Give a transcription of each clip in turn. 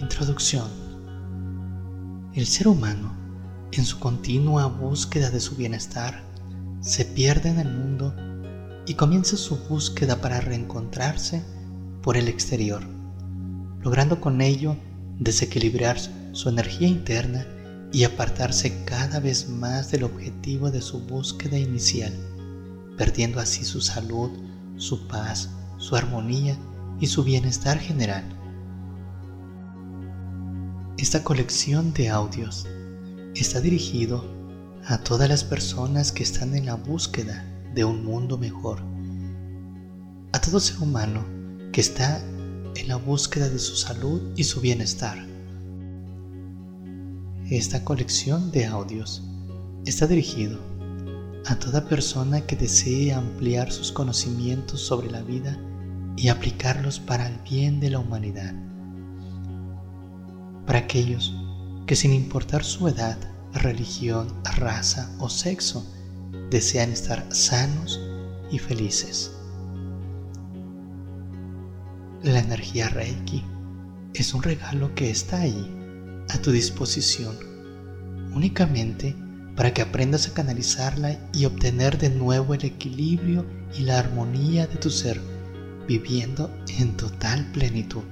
Introducción. El ser humano, en su continua búsqueda de su bienestar, se pierde en el mundo y comienza su búsqueda para reencontrarse por el exterior, logrando con ello desequilibrar su energía interna y apartarse cada vez más del objetivo de su búsqueda inicial, perdiendo así su salud, su paz, su armonía y su bienestar general. Esta colección de audios está dirigido a todas las personas que están en la búsqueda de un mundo mejor, a todo ser humano que está en la búsqueda de su salud y su bienestar. Esta colección de audios está dirigido a toda persona que desee ampliar sus conocimientos sobre la vida y aplicarlos para el bien de la humanidad para aquellos que sin importar su edad, religión, raza o sexo, desean estar sanos y felices. La energía Reiki es un regalo que está ahí, a tu disposición, únicamente para que aprendas a canalizarla y obtener de nuevo el equilibrio y la armonía de tu ser, viviendo en total plenitud.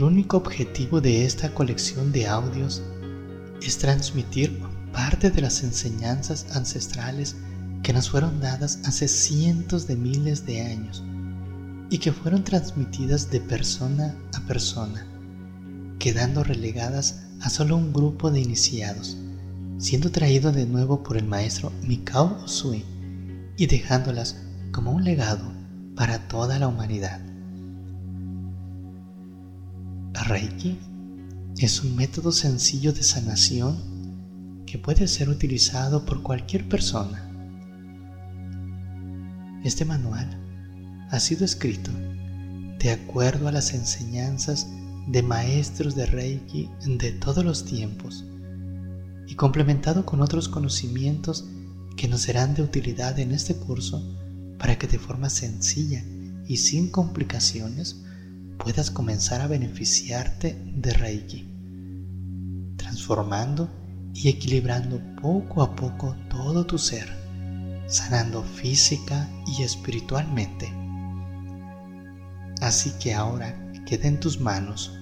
El único objetivo de esta colección de audios es transmitir parte de las enseñanzas ancestrales que nos fueron dadas hace cientos de miles de años y que fueron transmitidas de persona a persona, quedando relegadas a solo un grupo de iniciados, siendo traído de nuevo por el maestro Mikao Usui y dejándolas como un legado para toda la humanidad. Reiki es un método sencillo de sanación que puede ser utilizado por cualquier persona. Este manual ha sido escrito de acuerdo a las enseñanzas de maestros de Reiki de todos los tiempos y complementado con otros conocimientos que nos serán de utilidad en este curso para que de forma sencilla y sin complicaciones puedas comenzar a beneficiarte de Reiki, transformando y equilibrando poco a poco todo tu ser, sanando física y espiritualmente. Así que ahora queda en tus manos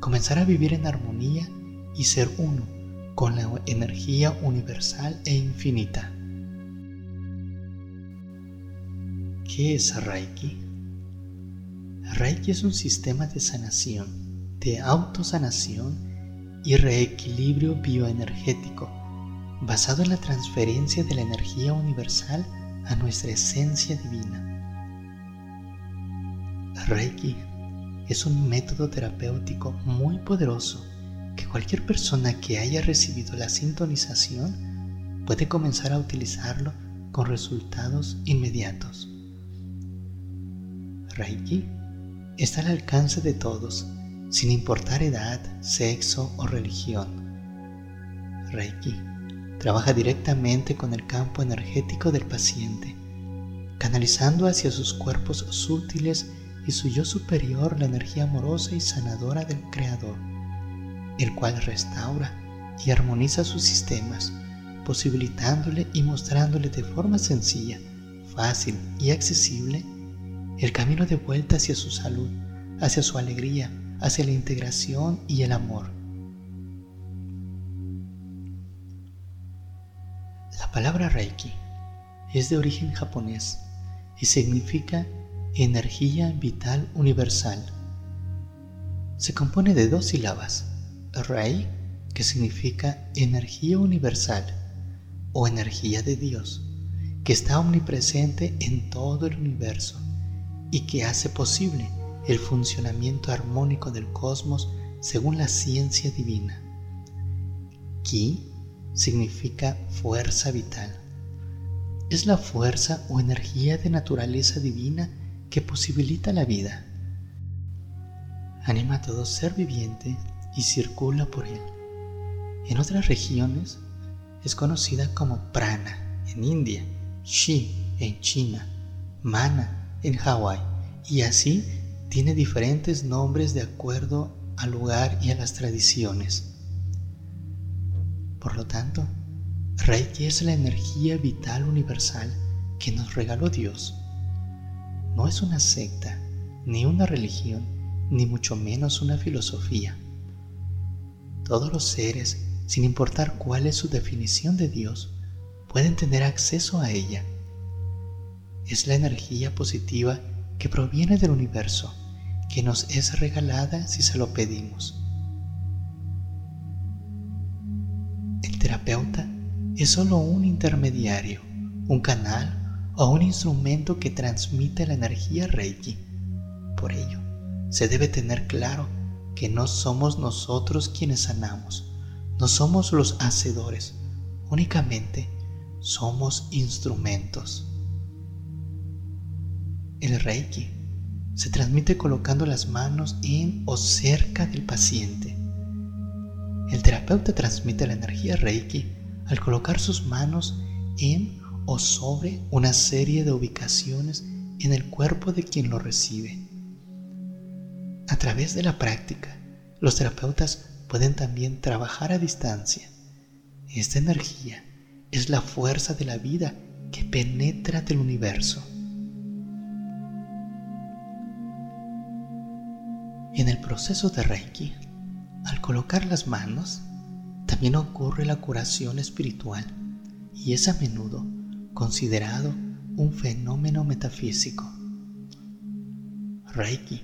comenzar a vivir en armonía y ser uno con la energía universal e infinita. ¿Qué es Reiki? Reiki es un sistema de sanación, de autosanación y reequilibrio bioenergético basado en la transferencia de la energía universal a nuestra esencia divina. Reiki es un método terapéutico muy poderoso que cualquier persona que haya recibido la sintonización puede comenzar a utilizarlo con resultados inmediatos. Reiki está al alcance de todos, sin importar edad, sexo o religión. Reiki trabaja directamente con el campo energético del paciente, canalizando hacia sus cuerpos sutiles y su yo superior la energía amorosa y sanadora del Creador, el cual restaura y armoniza sus sistemas, posibilitándole y mostrándole de forma sencilla, fácil y accesible el camino de vuelta hacia su salud, hacia su alegría, hacia la integración y el amor. La palabra Reiki es de origen japonés y significa energía vital universal. Se compone de dos sílabas, Rei, que significa energía universal o energía de Dios, que está omnipresente en todo el universo y que hace posible el funcionamiento armónico del cosmos según la ciencia divina. Ki significa fuerza vital. Es la fuerza o energía de naturaleza divina que posibilita la vida. Anima a todo ser viviente y circula por él. En otras regiones es conocida como prana en India, shi en China, mana en Hawái y así tiene diferentes nombres de acuerdo al lugar y a las tradiciones. Por lo tanto, Reiki es la energía vital universal que nos regaló Dios. No es una secta, ni una religión, ni mucho menos una filosofía. Todos los seres, sin importar cuál es su definición de Dios, pueden tener acceso a ella. Es la energía positiva que proviene del universo, que nos es regalada si se lo pedimos. El terapeuta es solo un intermediario, un canal o un instrumento que transmite la energía Reiki. Por ello, se debe tener claro que no somos nosotros quienes sanamos, no somos los hacedores, únicamente somos instrumentos. El Reiki se transmite colocando las manos en o cerca del paciente. El terapeuta transmite la energía Reiki al colocar sus manos en o sobre una serie de ubicaciones en el cuerpo de quien lo recibe. A través de la práctica, los terapeutas pueden también trabajar a distancia. Esta energía es la fuerza de la vida que penetra del universo. En el proceso de Reiki, al colocar las manos, también ocurre la curación espiritual y es a menudo considerado un fenómeno metafísico. Reiki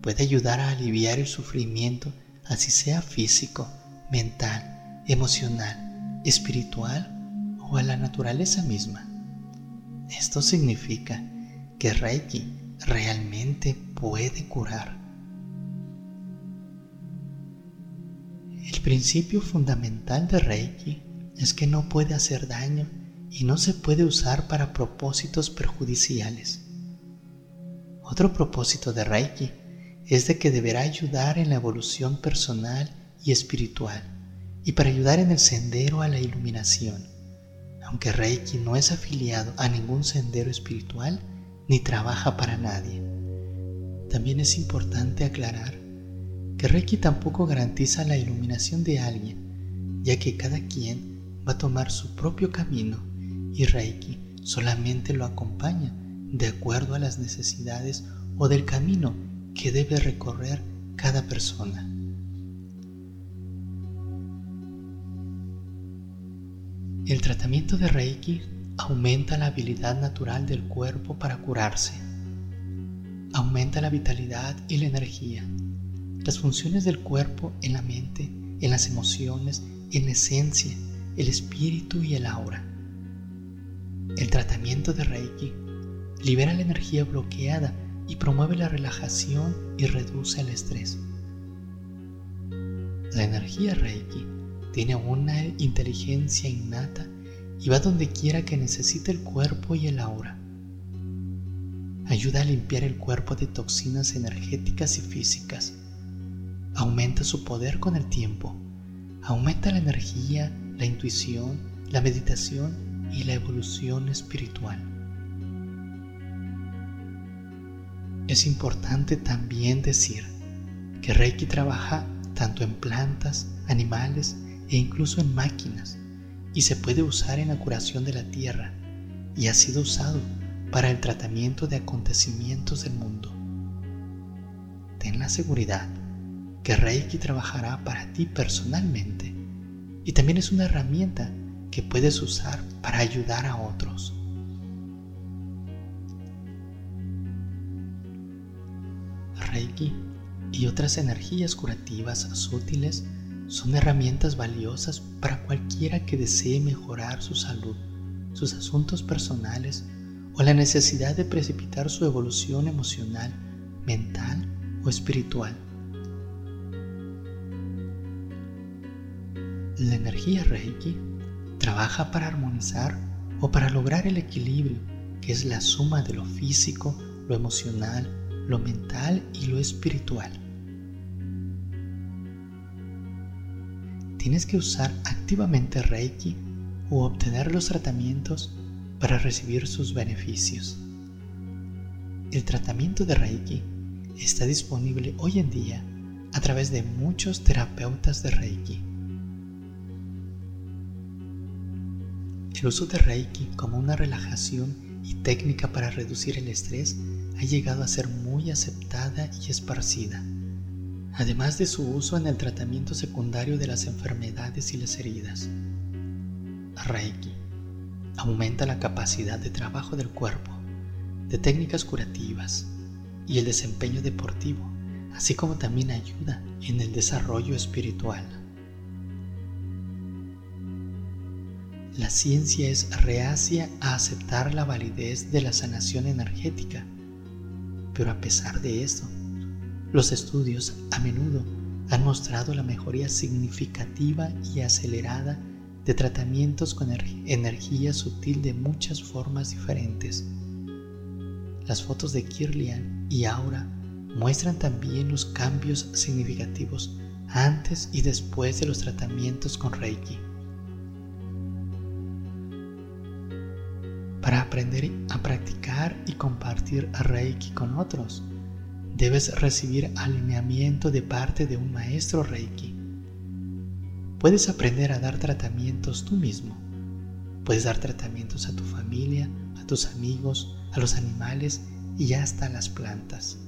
puede ayudar a aliviar el sufrimiento, así sea físico, mental, emocional, espiritual o a la naturaleza misma. Esto significa que Reiki realmente puede curar. Principio fundamental de Reiki es que no puede hacer daño y no se puede usar para propósitos perjudiciales. Otro propósito de Reiki es de que deberá ayudar en la evolución personal y espiritual y para ayudar en el sendero a la iluminación. Aunque Reiki no es afiliado a ningún sendero espiritual ni trabaja para nadie. También es importante aclarar que Reiki tampoco garantiza la iluminación de alguien, ya que cada quien va a tomar su propio camino y Reiki solamente lo acompaña de acuerdo a las necesidades o del camino que debe recorrer cada persona. El tratamiento de Reiki aumenta la habilidad natural del cuerpo para curarse, aumenta la vitalidad y la energía las funciones del cuerpo en la mente, en las emociones, en la esencia, el espíritu y el aura. El tratamiento de Reiki libera la energía bloqueada y promueve la relajación y reduce el estrés. La energía Reiki tiene una inteligencia innata y va donde quiera que necesite el cuerpo y el aura. Ayuda a limpiar el cuerpo de toxinas energéticas y físicas aumenta su poder con el tiempo, aumenta la energía, la intuición, la meditación y la evolución espiritual. Es importante también decir que Reiki trabaja tanto en plantas, animales e incluso en máquinas y se puede usar en la curación de la tierra y ha sido usado para el tratamiento de acontecimientos del mundo. Ten la seguridad que Reiki trabajará para ti personalmente y también es una herramienta que puedes usar para ayudar a otros. Reiki y otras energías curativas sutiles son herramientas valiosas para cualquiera que desee mejorar su salud, sus asuntos personales o la necesidad de precipitar su evolución emocional, mental o espiritual. La energía Reiki trabaja para armonizar o para lograr el equilibrio, que es la suma de lo físico, lo emocional, lo mental y lo espiritual. Tienes que usar activamente Reiki o obtener los tratamientos para recibir sus beneficios. El tratamiento de Reiki está disponible hoy en día a través de muchos terapeutas de Reiki. El uso de Reiki como una relajación y técnica para reducir el estrés ha llegado a ser muy aceptada y esparcida, además de su uso en el tratamiento secundario de las enfermedades y las heridas. Reiki aumenta la capacidad de trabajo del cuerpo, de técnicas curativas y el desempeño deportivo, así como también ayuda en el desarrollo espiritual. La ciencia es reacia a aceptar la validez de la sanación energética, pero a pesar de esto, los estudios a menudo han mostrado la mejoría significativa y acelerada de tratamientos con energía sutil de muchas formas diferentes. Las fotos de Kirlian y Aura muestran también los cambios significativos antes y después de los tratamientos con Reiki. Para aprender a practicar y compartir Reiki con otros, debes recibir alineamiento de parte de un maestro Reiki. Puedes aprender a dar tratamientos tú mismo. Puedes dar tratamientos a tu familia, a tus amigos, a los animales y hasta a las plantas.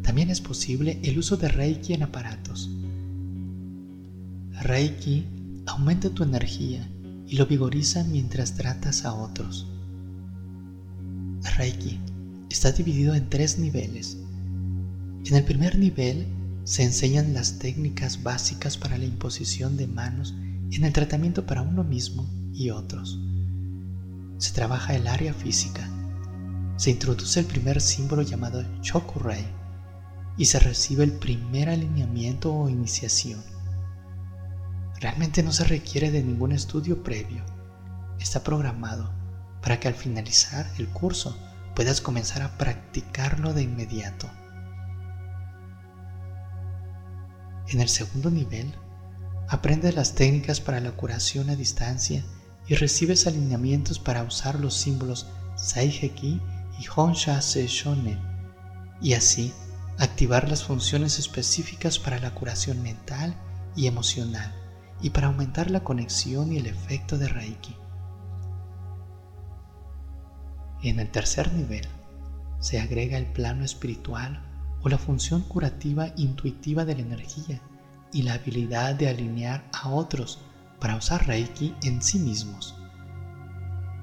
También es posible el uso de Reiki en aparatos. Reiki aumenta tu energía y lo vigoriza mientras tratas a otros. Reiki está dividido en tres niveles. En el primer nivel se enseñan las técnicas básicas para la imposición de manos en el tratamiento para uno mismo y otros. Se trabaja el área física. Se introduce el primer símbolo llamado Chokurei y se recibe el primer alineamiento o iniciación. Realmente no se requiere de ningún estudio previo. Está programado para que al finalizar el curso puedas comenzar a practicarlo de inmediato. En el segundo nivel, aprendes las técnicas para la curación a distancia y recibes alineamientos para usar los símbolos Saiheki y Honsha Se Shonen y así activar las funciones específicas para la curación mental y emocional y para aumentar la conexión y el efecto de Reiki. En el tercer nivel se agrega el plano espiritual o la función curativa intuitiva de la energía y la habilidad de alinear a otros para usar Reiki en sí mismos.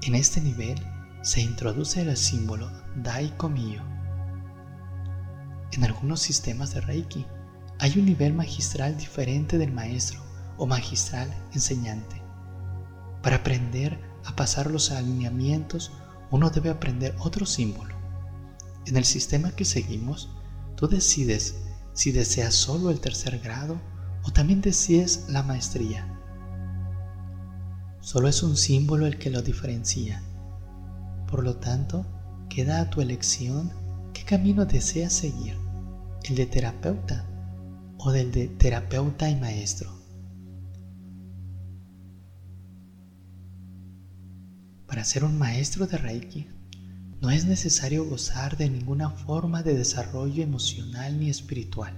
En este nivel se introduce el símbolo Daiko Mio. En algunos sistemas de Reiki hay un nivel magistral diferente del maestro o magistral enseñante. Para aprender a pasar los alineamientos uno debe aprender otro símbolo. En el sistema que seguimos, tú decides si deseas solo el tercer grado o también decides la maestría. Solo es un símbolo el que lo diferencia. Por lo tanto, queda a tu elección qué camino deseas seguir, el de terapeuta o del de terapeuta y maestro. Para ser un maestro de Reiki, no es necesario gozar de ninguna forma de desarrollo emocional ni espiritual.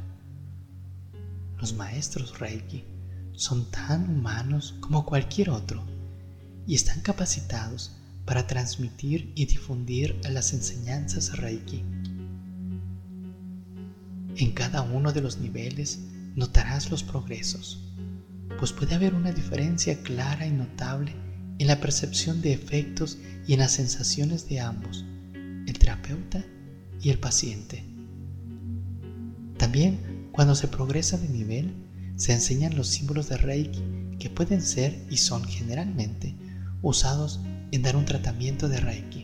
Los maestros Reiki son tan humanos como cualquier otro y están capacitados para transmitir y difundir las enseñanzas Reiki. En cada uno de los niveles notarás los progresos, pues puede haber una diferencia clara y notable en la percepción de efectos y en las sensaciones de ambos, el terapeuta y el paciente. También, cuando se progresa de nivel, se enseñan los símbolos de Reiki que pueden ser y son generalmente usados en dar un tratamiento de Reiki.